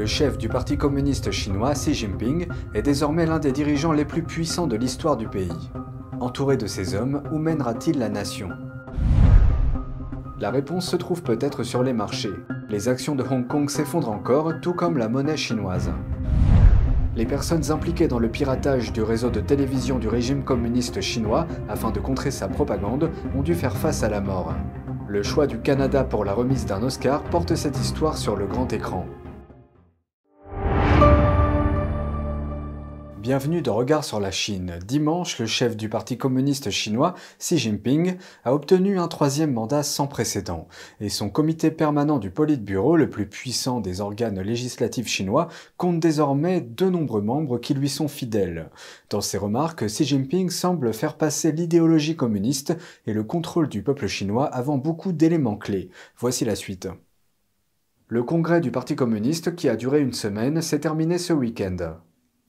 Le chef du Parti communiste chinois, Xi Jinping, est désormais l'un des dirigeants les plus puissants de l'histoire du pays. Entouré de ces hommes, où mènera-t-il la nation? La réponse se trouve peut-être sur les marchés. Les actions de Hong Kong s'effondrent encore, tout comme la monnaie chinoise. Les personnes impliquées dans le piratage du réseau de télévision du régime communiste chinois afin de contrer sa propagande ont dû faire face à la mort. Le choix du Canada pour la remise d'un Oscar porte cette histoire sur le grand écran. Bienvenue dans Regard sur la Chine. Dimanche, le chef du Parti communiste chinois, Xi Jinping, a obtenu un troisième mandat sans précédent, et son comité permanent du Politburo, le plus puissant des organes législatifs chinois, compte désormais de nombreux membres qui lui sont fidèles. Dans ses remarques, Xi Jinping semble faire passer l'idéologie communiste et le contrôle du peuple chinois avant beaucoup d'éléments clés. Voici la suite. Le congrès du Parti communiste, qui a duré une semaine, s'est terminé ce week-end.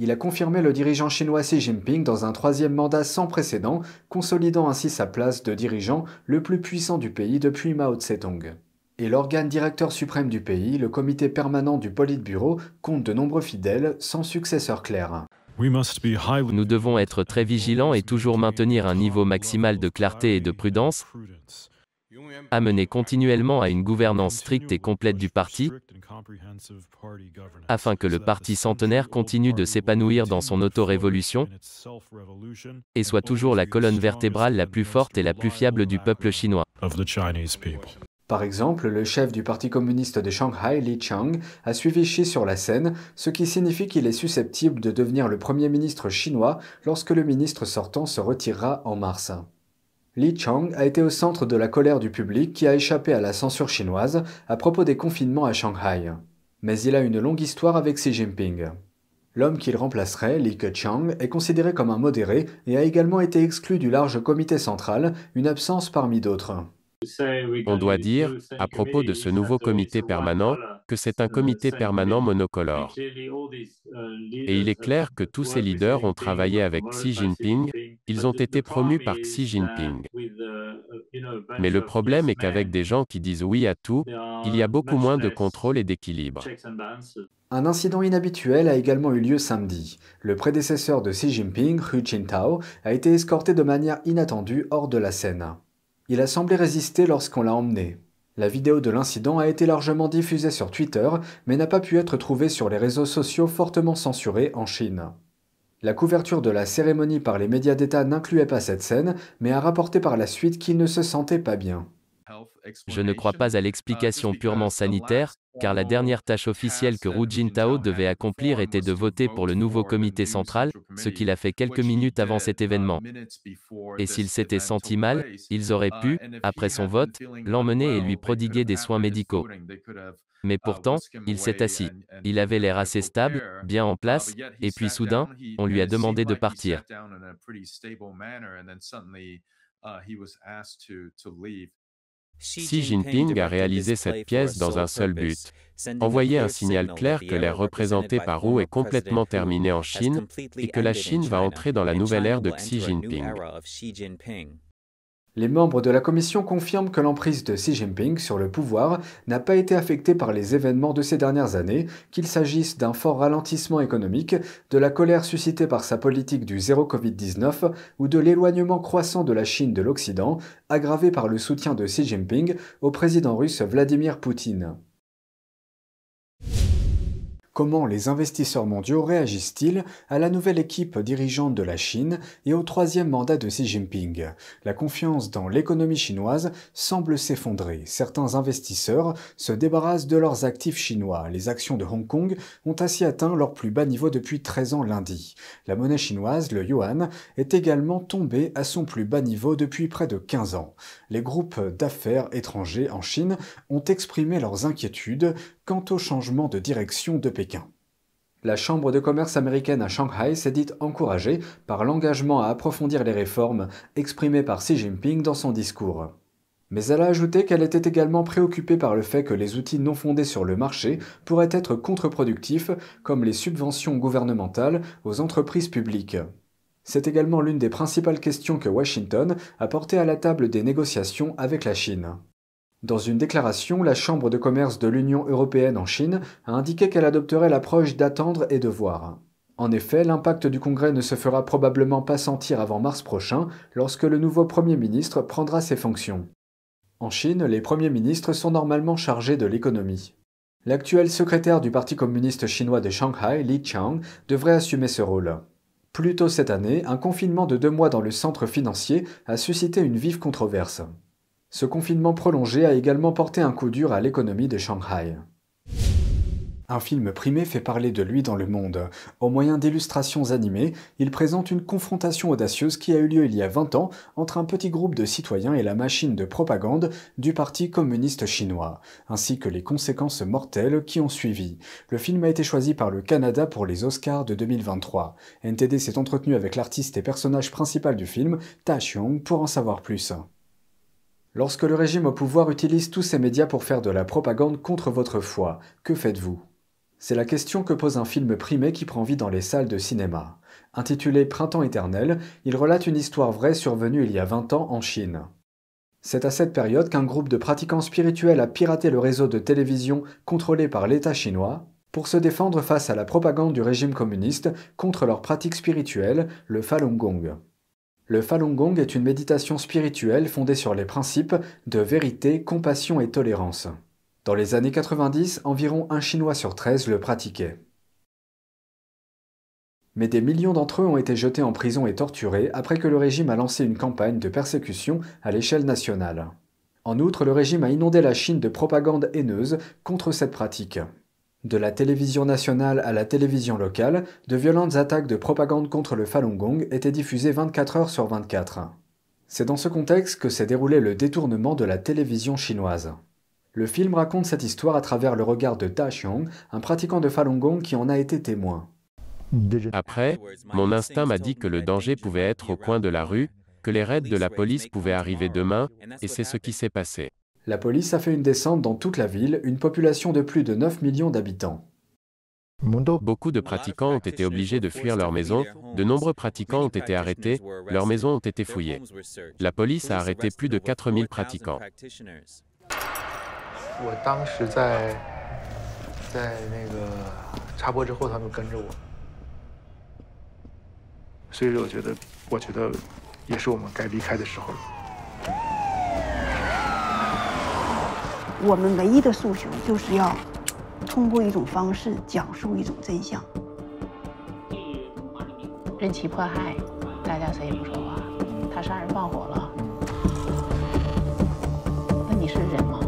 Il a confirmé le dirigeant chinois Xi Jinping dans un troisième mandat sans précédent, consolidant ainsi sa place de dirigeant le plus puissant du pays depuis Mao Tse-tung. Et l'organe directeur suprême du pays, le comité permanent du Politburo, compte de nombreux fidèles sans successeur clair. Nous devons être très vigilants et toujours maintenir un niveau maximal de clarté et de prudence, amener continuellement à une gouvernance stricte et complète du parti, afin que le parti centenaire continue de s'épanouir dans son auto-révolution et soit toujours la colonne vertébrale la plus forte et la plus fiable du peuple chinois. Par exemple, le chef du Parti communiste de Shanghai, Li Chang, a suivi Xi sur la scène, ce qui signifie qu'il est susceptible de devenir le Premier ministre chinois lorsque le ministre sortant se retirera en mars. Li Chang a été au centre de la colère du public qui a échappé à la censure chinoise à propos des confinements à Shanghai. Mais il a une longue histoire avec Xi Jinping. L'homme qu'il remplacerait, Li Keqiang, est considéré comme un modéré et a également été exclu du large comité central, une absence parmi d'autres. On doit dire, à propos de ce nouveau comité permanent, que c'est un comité permanent monocolore. Et il est clair que tous ces leaders ont travaillé avec Xi Jinping, ils ont été promus par Xi Jinping. Mais le problème est qu'avec des gens qui disent oui à tout, il y a beaucoup moins de contrôle et d'équilibre. Un incident inhabituel a également eu lieu samedi. Le prédécesseur de Xi Jinping, Hu Jintao, a été escorté de manière inattendue hors de la scène. Il a semblé résister lorsqu'on l'a emmené. La vidéo de l'incident a été largement diffusée sur Twitter, mais n'a pas pu être trouvée sur les réseaux sociaux fortement censurés en Chine. La couverture de la cérémonie par les médias d'État n'incluait pas cette scène, mais a rapporté par la suite qu'il ne se sentait pas bien. Je ne crois pas à l'explication purement sanitaire, car la dernière tâche officielle que Hu Jintao devait accomplir était de voter pour le nouveau comité central, ce qu'il a fait quelques minutes avant cet événement. Et s'il s'était senti mal, ils auraient pu, après son vote, l'emmener et lui prodiguer des soins médicaux. Mais pourtant, il s'est assis. Il avait l'air assez stable, bien en place, et puis soudain, on lui a demandé de partir. Xi Jinping a réalisé cette pièce dans un seul but, envoyer un signal clair que l'ère représentée par Wu est complètement terminée en Chine et que la Chine va entrer dans la nouvelle ère de Xi Jinping. Les membres de la commission confirment que l'emprise de Xi Jinping sur le pouvoir n'a pas été affectée par les événements de ces dernières années, qu'il s'agisse d'un fort ralentissement économique, de la colère suscitée par sa politique du zéro Covid-19 ou de l'éloignement croissant de la Chine de l'Occident, aggravé par le soutien de Xi Jinping au président russe Vladimir Poutine. Comment les investisseurs mondiaux réagissent-ils à la nouvelle équipe dirigeante de la Chine et au troisième mandat de Xi Jinping? La confiance dans l'économie chinoise semble s'effondrer. Certains investisseurs se débarrassent de leurs actifs chinois. Les actions de Hong Kong ont ainsi atteint leur plus bas niveau depuis 13 ans lundi. La monnaie chinoise, le yuan, est également tombée à son plus bas niveau depuis près de 15 ans. Les groupes d'affaires étrangers en Chine ont exprimé leurs inquiétudes quant au changement de direction de Pékin. La Chambre de commerce américaine à Shanghai s'est dite encouragée par l'engagement à approfondir les réformes exprimées par Xi Jinping dans son discours. Mais elle a ajouté qu'elle était également préoccupée par le fait que les outils non fondés sur le marché pourraient être contre-productifs, comme les subventions gouvernementales aux entreprises publiques. C'est également l'une des principales questions que Washington a portées à la table des négociations avec la Chine. Dans une déclaration, la Chambre de commerce de l'Union européenne en Chine a indiqué qu'elle adopterait l'approche d'attendre et de voir. En effet, l'impact du Congrès ne se fera probablement pas sentir avant mars prochain, lorsque le nouveau Premier ministre prendra ses fonctions. En Chine, les premiers ministres sont normalement chargés de l'économie. L'actuel secrétaire du Parti communiste chinois de Shanghai, Li Qiang, devrait assumer ce rôle. Plus tôt cette année, un confinement de deux mois dans le centre financier a suscité une vive controverse. Ce confinement prolongé a également porté un coup dur à l'économie de Shanghai. Un film primé fait parler de lui dans le monde. Au moyen d'illustrations animées, il présente une confrontation audacieuse qui a eu lieu il y a 20 ans entre un petit groupe de citoyens et la machine de propagande du Parti communiste chinois, ainsi que les conséquences mortelles qui ont suivi. Le film a été choisi par le Canada pour les Oscars de 2023. NTD s'est entretenu avec l'artiste et personnage principal du film, Ta Xiong, pour en savoir plus. Lorsque le régime au pouvoir utilise tous ses médias pour faire de la propagande contre votre foi, que faites-vous? C'est la question que pose un film primé qui prend vie dans les salles de cinéma. Intitulé Printemps éternel, il relate une histoire vraie survenue il y a 20 ans en Chine. C'est à cette période qu'un groupe de pratiquants spirituels a piraté le réseau de télévision contrôlé par l'État chinois pour se défendre face à la propagande du régime communiste contre leur pratique spirituelle, le Falun Gong. Le Falun Gong est une méditation spirituelle fondée sur les principes de vérité, compassion et tolérance. Dans les années 90, environ un Chinois sur 13 le pratiquait. Mais des millions d'entre eux ont été jetés en prison et torturés après que le régime a lancé une campagne de persécution à l'échelle nationale. En outre, le régime a inondé la Chine de propagande haineuse contre cette pratique. De la télévision nationale à la télévision locale, de violentes attaques de propagande contre le Falun Gong étaient diffusées 24 heures sur 24. C'est dans ce contexte que s'est déroulé le détournement de la télévision chinoise. Le film raconte cette histoire à travers le regard de Ta Xiong, un pratiquant de Falun Gong qui en a été témoin. Après, mon instinct m'a dit que le danger pouvait être au coin de la rue, que les raids de la police pouvaient arriver demain, et c'est ce qui s'est passé. La police a fait une descente dans toute la ville, une population de plus de 9 millions d'habitants. Beaucoup de pratiquants ont été obligés de fuir leur maison, de nombreux pratiquants ont été arrêtés, leurs maisons ont été fouillées. La police a arrêté plus de 4000 pratiquants. 我们唯一的诉求就是要通过一种方式讲述一种真相。任其迫害，大家谁也不说话。他杀人放火了。那你是人吗？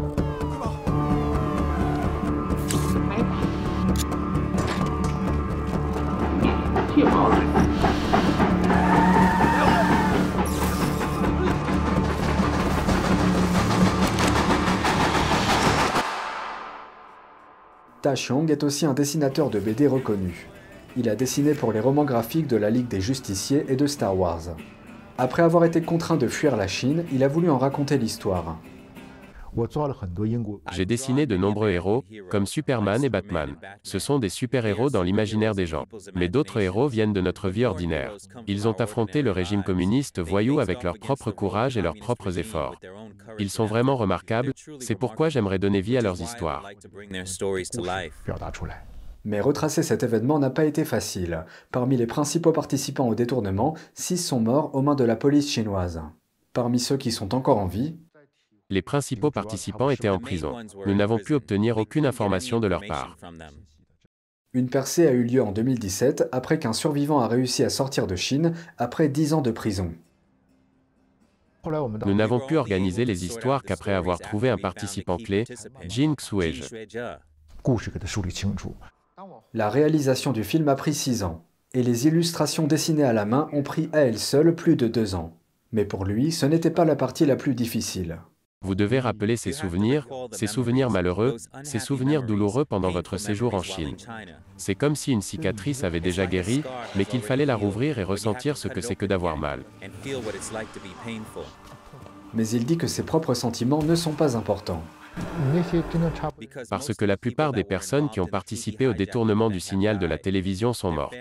Ta Xiong est aussi un dessinateur de BD reconnu. Il a dessiné pour les romans graphiques de la Ligue des Justiciers et de Star Wars. Après avoir été contraint de fuir la Chine, il a voulu en raconter l'histoire. J'ai dessiné de nombreux héros, comme Superman et Batman. Ce sont des super-héros dans l'imaginaire des gens. Mais d'autres héros viennent de notre vie ordinaire. Ils ont affronté le régime communiste voyou avec leur propre courage et leurs propres efforts. Ils sont vraiment remarquables, c'est pourquoi j'aimerais donner vie à leurs histoires. Mais retracer cet événement n'a pas été facile. Parmi les principaux participants au détournement, six sont morts aux mains de la police chinoise. Parmi ceux qui sont encore en vie, les principaux participants étaient en prison. Nous n'avons pu obtenir aucune information de leur part. Une percée a eu lieu en 2017 après qu'un survivant a réussi à sortir de Chine après 10 ans de prison. Nous n'avons pu organiser les histoires qu'après avoir trouvé un participant clé, Jin Xueje. La réalisation du film a pris 6 ans, et les illustrations dessinées à la main ont pris à elles seules plus de 2 ans. Mais pour lui, ce n'était pas la partie la plus difficile. Vous devez rappeler ces souvenirs, ces souvenirs malheureux, ces souvenirs douloureux pendant votre séjour en Chine. C'est comme si une cicatrice avait déjà guéri, mais qu'il fallait la rouvrir et ressentir ce que c'est que d'avoir mal. Mais il dit que ses propres sentiments ne sont pas importants. Parce que la plupart des personnes qui ont participé au détournement du signal de la télévision sont mortes.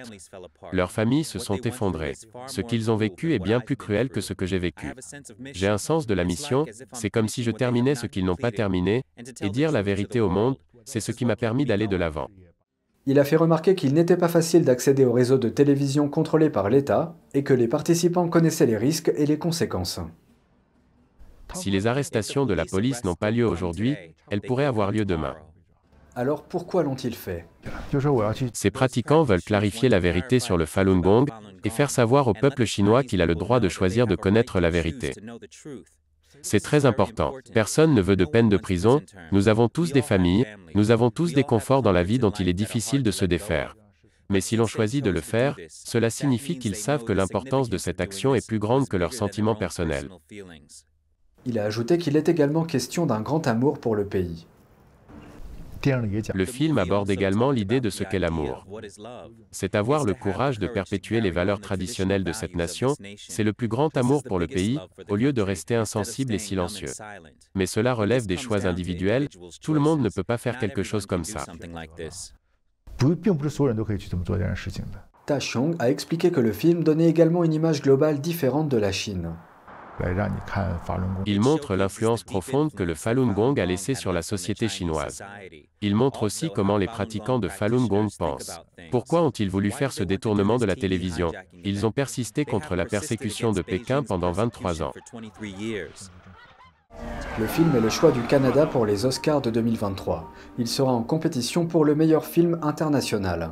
Leurs familles se sont effondrées. Ce qu'ils ont vécu est bien plus cruel que ce que j'ai vécu. J'ai un sens de la mission, c'est comme si je terminais ce qu'ils n'ont pas terminé, et dire la vérité au monde, c'est ce qui m'a permis d'aller de l'avant. Il a fait remarquer qu'il n'était pas facile d'accéder au réseau de télévision contrôlé par l'État et que les participants connaissaient les risques et les conséquences. Si les arrestations de la police n'ont pas lieu aujourd'hui, elles pourraient avoir lieu demain. Alors pourquoi l'ont-ils fait? Ces pratiquants veulent clarifier la vérité sur le Falun Gong et faire savoir au peuple chinois qu'il a le droit de choisir de connaître la vérité. C'est très important. Personne ne veut de peine de prison, nous avons tous des familles, nous avons tous des conforts dans la vie dont il est difficile de se défaire. Mais si l'on choisit de le faire, cela signifie qu'ils savent que l'importance de cette action est plus grande que leurs sentiments personnels. Il a ajouté qu'il est également question d'un grand amour pour le pays. Le film aborde également l'idée de ce qu'est l'amour. C'est avoir le courage de perpétuer les valeurs traditionnelles de cette nation, c'est le plus grand amour pour le pays, au lieu de rester insensible et silencieux. Mais cela relève des choix individuels, tout le monde ne peut pas faire quelque chose comme ça. Ta Xiong a expliqué que le film donnait également une image globale différente de la Chine. Il montre l'influence profonde que le Falun Gong a laissée sur la société chinoise. Il montre aussi comment les pratiquants de Falun Gong pensent. Pourquoi ont-ils voulu faire ce détournement de la télévision? Ils ont persisté contre la persécution de Pékin pendant 23 ans. Le film est le choix du Canada pour les Oscars de 2023. Il sera en compétition pour le meilleur film international.